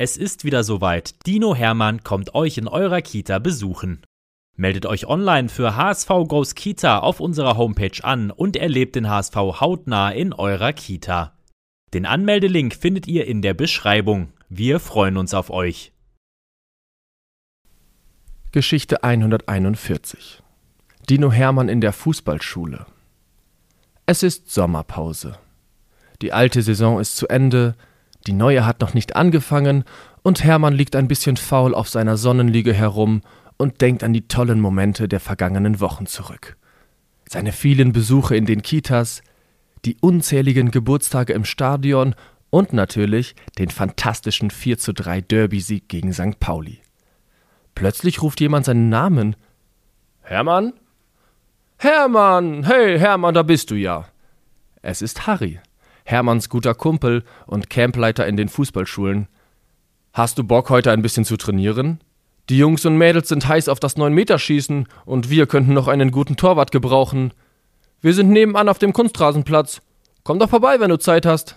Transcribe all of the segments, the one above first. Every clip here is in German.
Es ist wieder soweit. Dino Hermann kommt euch in eurer Kita besuchen. Meldet euch online für HSV Goes Kita auf unserer Homepage an und erlebt den HSV hautnah in eurer Kita. Den Anmeldelink findet ihr in der Beschreibung. Wir freuen uns auf euch. Geschichte 141 Dino Hermann in der Fußballschule Es ist Sommerpause. Die alte Saison ist zu Ende, die neue hat noch nicht angefangen und Hermann liegt ein bisschen faul auf seiner Sonnenliege herum und denkt an die tollen Momente der vergangenen Wochen zurück. Seine vielen Besuche in den Kitas, die unzähligen Geburtstage im Stadion und natürlich den fantastischen 4 zu 3 Derby-Sieg gegen St. Pauli. Plötzlich ruft jemand seinen Namen. Hermann? Hermann! Hey, Hermann, da bist du ja. Es ist Harry. Hermanns guter Kumpel und Campleiter in den Fußballschulen. Hast du Bock, heute ein bisschen zu trainieren? Die Jungs und Mädels sind heiß auf das 9-Meter-Schießen und wir könnten noch einen guten Torwart gebrauchen. Wir sind nebenan auf dem Kunstrasenplatz. Komm doch vorbei, wenn du Zeit hast.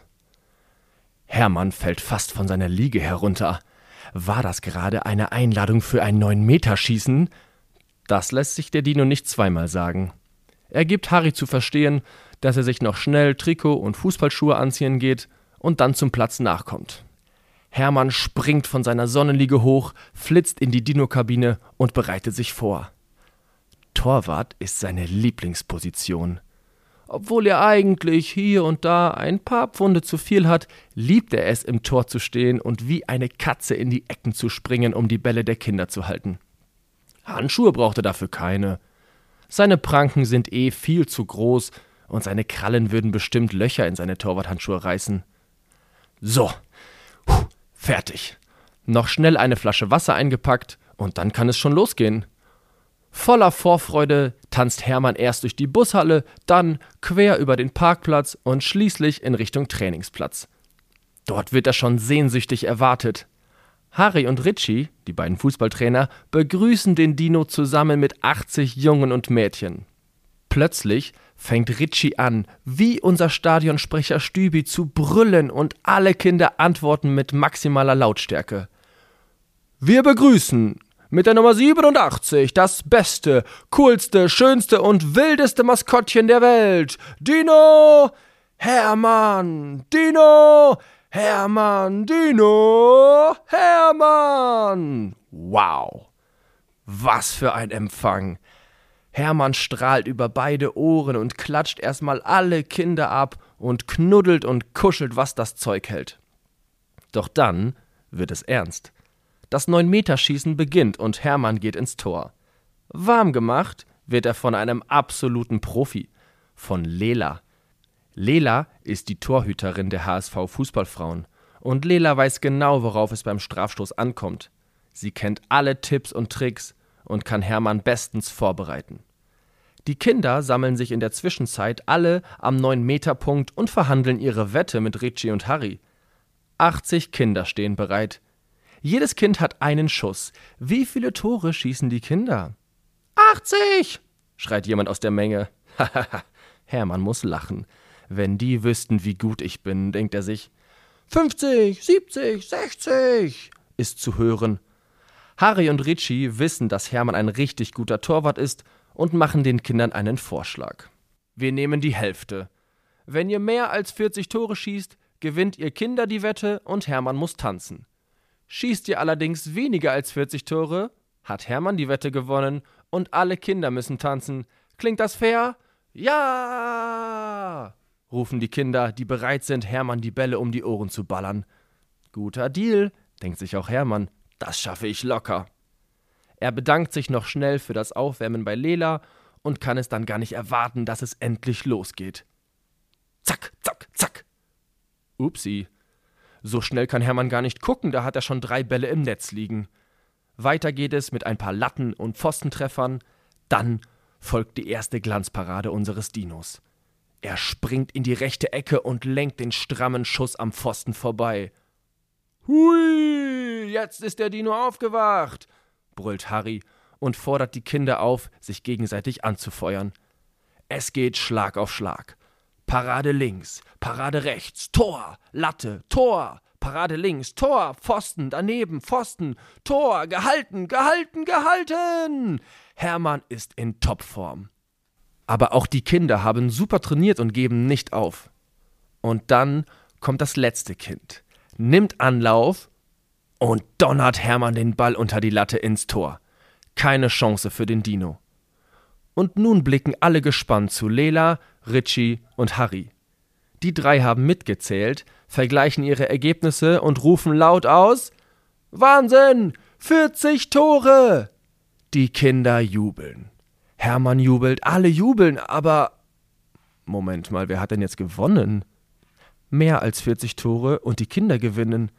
Hermann fällt fast von seiner Liege herunter. War das gerade eine Einladung für ein 9-Meter-Schießen? Das lässt sich der Dino nicht zweimal sagen. Er gibt Harry zu verstehen, dass er sich noch schnell Trikot und Fußballschuhe anziehen geht und dann zum Platz nachkommt. Hermann springt von seiner Sonnenliege hoch, flitzt in die Dino-Kabine und bereitet sich vor. Torwart ist seine Lieblingsposition. Obwohl er eigentlich hier und da ein paar Pfunde zu viel hat, liebt er es, im Tor zu stehen und wie eine Katze in die Ecken zu springen, um die Bälle der Kinder zu halten. Handschuhe braucht er dafür keine. Seine Pranken sind eh viel zu groß und seine Krallen würden bestimmt Löcher in seine Torwarthandschuhe reißen. So, Puh, fertig. Noch schnell eine Flasche Wasser eingepackt und dann kann es schon losgehen. Voller Vorfreude tanzt Hermann erst durch die Bushalle, dann quer über den Parkplatz und schließlich in Richtung Trainingsplatz. Dort wird er schon sehnsüchtig erwartet. Harry und Richie, die beiden Fußballtrainer, begrüßen den Dino zusammen mit 80 Jungen und Mädchen. Plötzlich fängt Ritchie an, wie unser Stadionsprecher Stübi, zu brüllen und alle Kinder antworten mit maximaler Lautstärke. Wir begrüßen mit der Nummer 87 das beste, coolste, schönste und wildeste Maskottchen der Welt, Dino Hermann, Dino Hermann, Dino Hermann. Wow. Was für ein Empfang. Hermann strahlt über beide Ohren und klatscht erstmal alle Kinder ab und knuddelt und kuschelt, was das Zeug hält. Doch dann wird es ernst. Das Neun-Meter-Schießen beginnt und Hermann geht ins Tor. Warm gemacht wird er von einem absoluten Profi, von Lela. Lela ist die Torhüterin der HSV Fußballfrauen und Lela weiß genau, worauf es beim Strafstoß ankommt. Sie kennt alle Tipps und Tricks und kann Hermann bestens vorbereiten. Die Kinder sammeln sich in der Zwischenzeit alle am 9-Meter-Punkt und verhandeln ihre Wette mit Richie und Harry. 80 Kinder stehen bereit. Jedes Kind hat einen Schuss. Wie viele Tore schießen die Kinder? 80! schreit jemand aus der Menge. Hahaha, Hermann muss lachen. Wenn die wüssten, wie gut ich bin, denkt er sich. 50, 70, 60 ist zu hören. Harry und Richie wissen, dass Hermann ein richtig guter Torwart ist und machen den Kindern einen Vorschlag. Wir nehmen die Hälfte. Wenn ihr mehr als 40 Tore schießt, gewinnt ihr Kinder die Wette und Hermann muss tanzen. Schießt ihr allerdings weniger als 40 Tore, hat Hermann die Wette gewonnen und alle Kinder müssen tanzen. Klingt das fair? Ja! rufen die Kinder, die bereit sind, Hermann die Bälle um die Ohren zu ballern. Guter Deal, denkt sich auch Hermann. Das schaffe ich locker. Er bedankt sich noch schnell für das Aufwärmen bei Lela und kann es dann gar nicht erwarten, dass es endlich losgeht. Zack, zack, zack. Upsi. So schnell kann Hermann gar nicht gucken, da hat er schon drei Bälle im Netz liegen. Weiter geht es mit ein paar Latten- und Pfostentreffern. Dann folgt die erste Glanzparade unseres Dinos. Er springt in die rechte Ecke und lenkt den strammen Schuss am Pfosten vorbei. Hui, jetzt ist der Dino aufgewacht, brüllt Harry und fordert die Kinder auf, sich gegenseitig anzufeuern. Es geht Schlag auf Schlag. Parade links, Parade rechts, Tor, Latte, Tor, Parade links, Tor, Pfosten, daneben, Pfosten, Tor, gehalten, gehalten, gehalten. Hermann ist in Topform. Aber auch die Kinder haben super trainiert und geben nicht auf. Und dann kommt das letzte Kind, nimmt Anlauf und donnert Hermann den Ball unter die Latte ins Tor. Keine Chance für den Dino. Und nun blicken alle gespannt zu Lela, Richie und Harry. Die drei haben mitgezählt, vergleichen ihre Ergebnisse und rufen laut aus Wahnsinn. 40 Tore. Die Kinder jubeln. Hermann jubelt, alle jubeln, aber Moment mal, wer hat denn jetzt gewonnen? Mehr als 40 Tore und die Kinder gewinnen.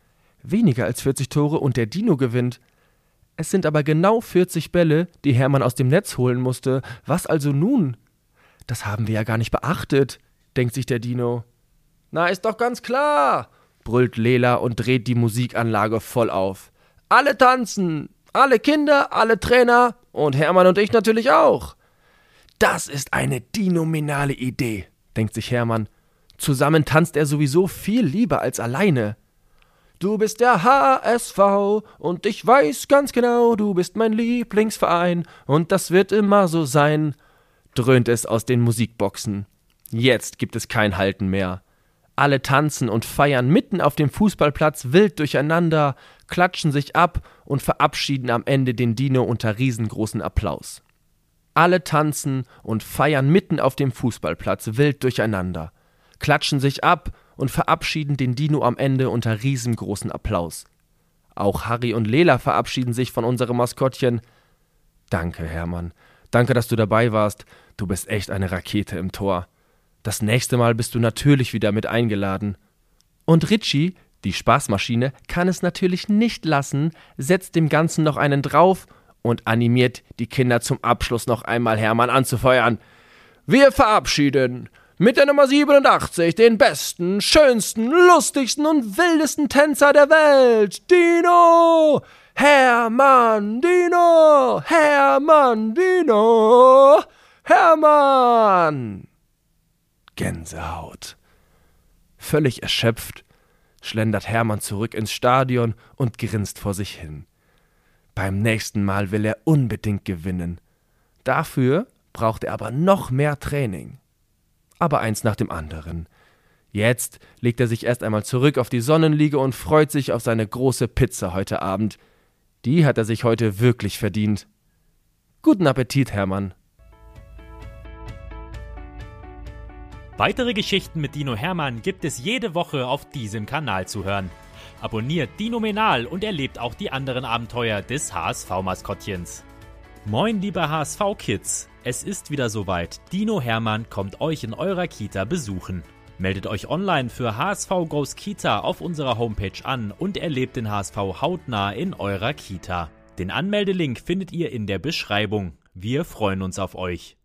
Weniger als 40 Tore und der Dino gewinnt. Es sind aber genau 40 Bälle, die Hermann aus dem Netz holen musste. Was also nun? Das haben wir ja gar nicht beachtet, denkt sich der Dino. Na, ist doch ganz klar, brüllt Lela und dreht die Musikanlage voll auf. Alle tanzen, alle Kinder, alle Trainer und Hermann und ich natürlich auch. Das ist eine dinominale Idee, denkt sich Hermann. Zusammen tanzt er sowieso viel lieber als alleine. Du bist der HSV und ich weiß ganz genau, du bist mein Lieblingsverein und das wird immer so sein, dröhnt es aus den Musikboxen. Jetzt gibt es kein Halten mehr. Alle tanzen und feiern mitten auf dem Fußballplatz wild durcheinander, klatschen sich ab und verabschieden am Ende den Dino unter riesengroßen Applaus. Alle tanzen und feiern mitten auf dem Fußballplatz wild durcheinander, klatschen sich ab und verabschieden den Dino am Ende unter riesengroßen Applaus. Auch Harry und Lela verabschieden sich von unserem Maskottchen. Danke, Hermann. Danke, dass du dabei warst. Du bist echt eine Rakete im Tor. Das nächste Mal bist du natürlich wieder mit eingeladen. Und Richie, die Spaßmaschine, kann es natürlich nicht lassen, setzt dem Ganzen noch einen drauf und animiert die Kinder zum Abschluss noch einmal Hermann anzufeuern. Wir verabschieden mit der Nummer 87 den besten, schönsten, lustigsten und wildesten Tänzer der Welt, Dino! Hermann Dino! Hermann Dino! Hermann! Gänsehaut. Völlig erschöpft schlendert Hermann zurück ins Stadion und grinst vor sich hin. Beim nächsten Mal will er unbedingt gewinnen. Dafür braucht er aber noch mehr Training aber eins nach dem anderen. Jetzt legt er sich erst einmal zurück auf die Sonnenliege und freut sich auf seine große Pizza heute Abend. Die hat er sich heute wirklich verdient. Guten Appetit, Hermann. Weitere Geschichten mit Dino Hermann gibt es jede Woche auf diesem Kanal zu hören. Abonniert Dino Menal und erlebt auch die anderen Abenteuer des HSV-Maskottchens. Moin, liebe HSV-Kids! Es ist wieder soweit. Dino Hermann kommt euch in eurer Kita besuchen. Meldet euch online für HSV Goes Kita auf unserer Homepage an und erlebt den HSV hautnah in eurer Kita. Den Anmeldelink findet ihr in der Beschreibung. Wir freuen uns auf euch.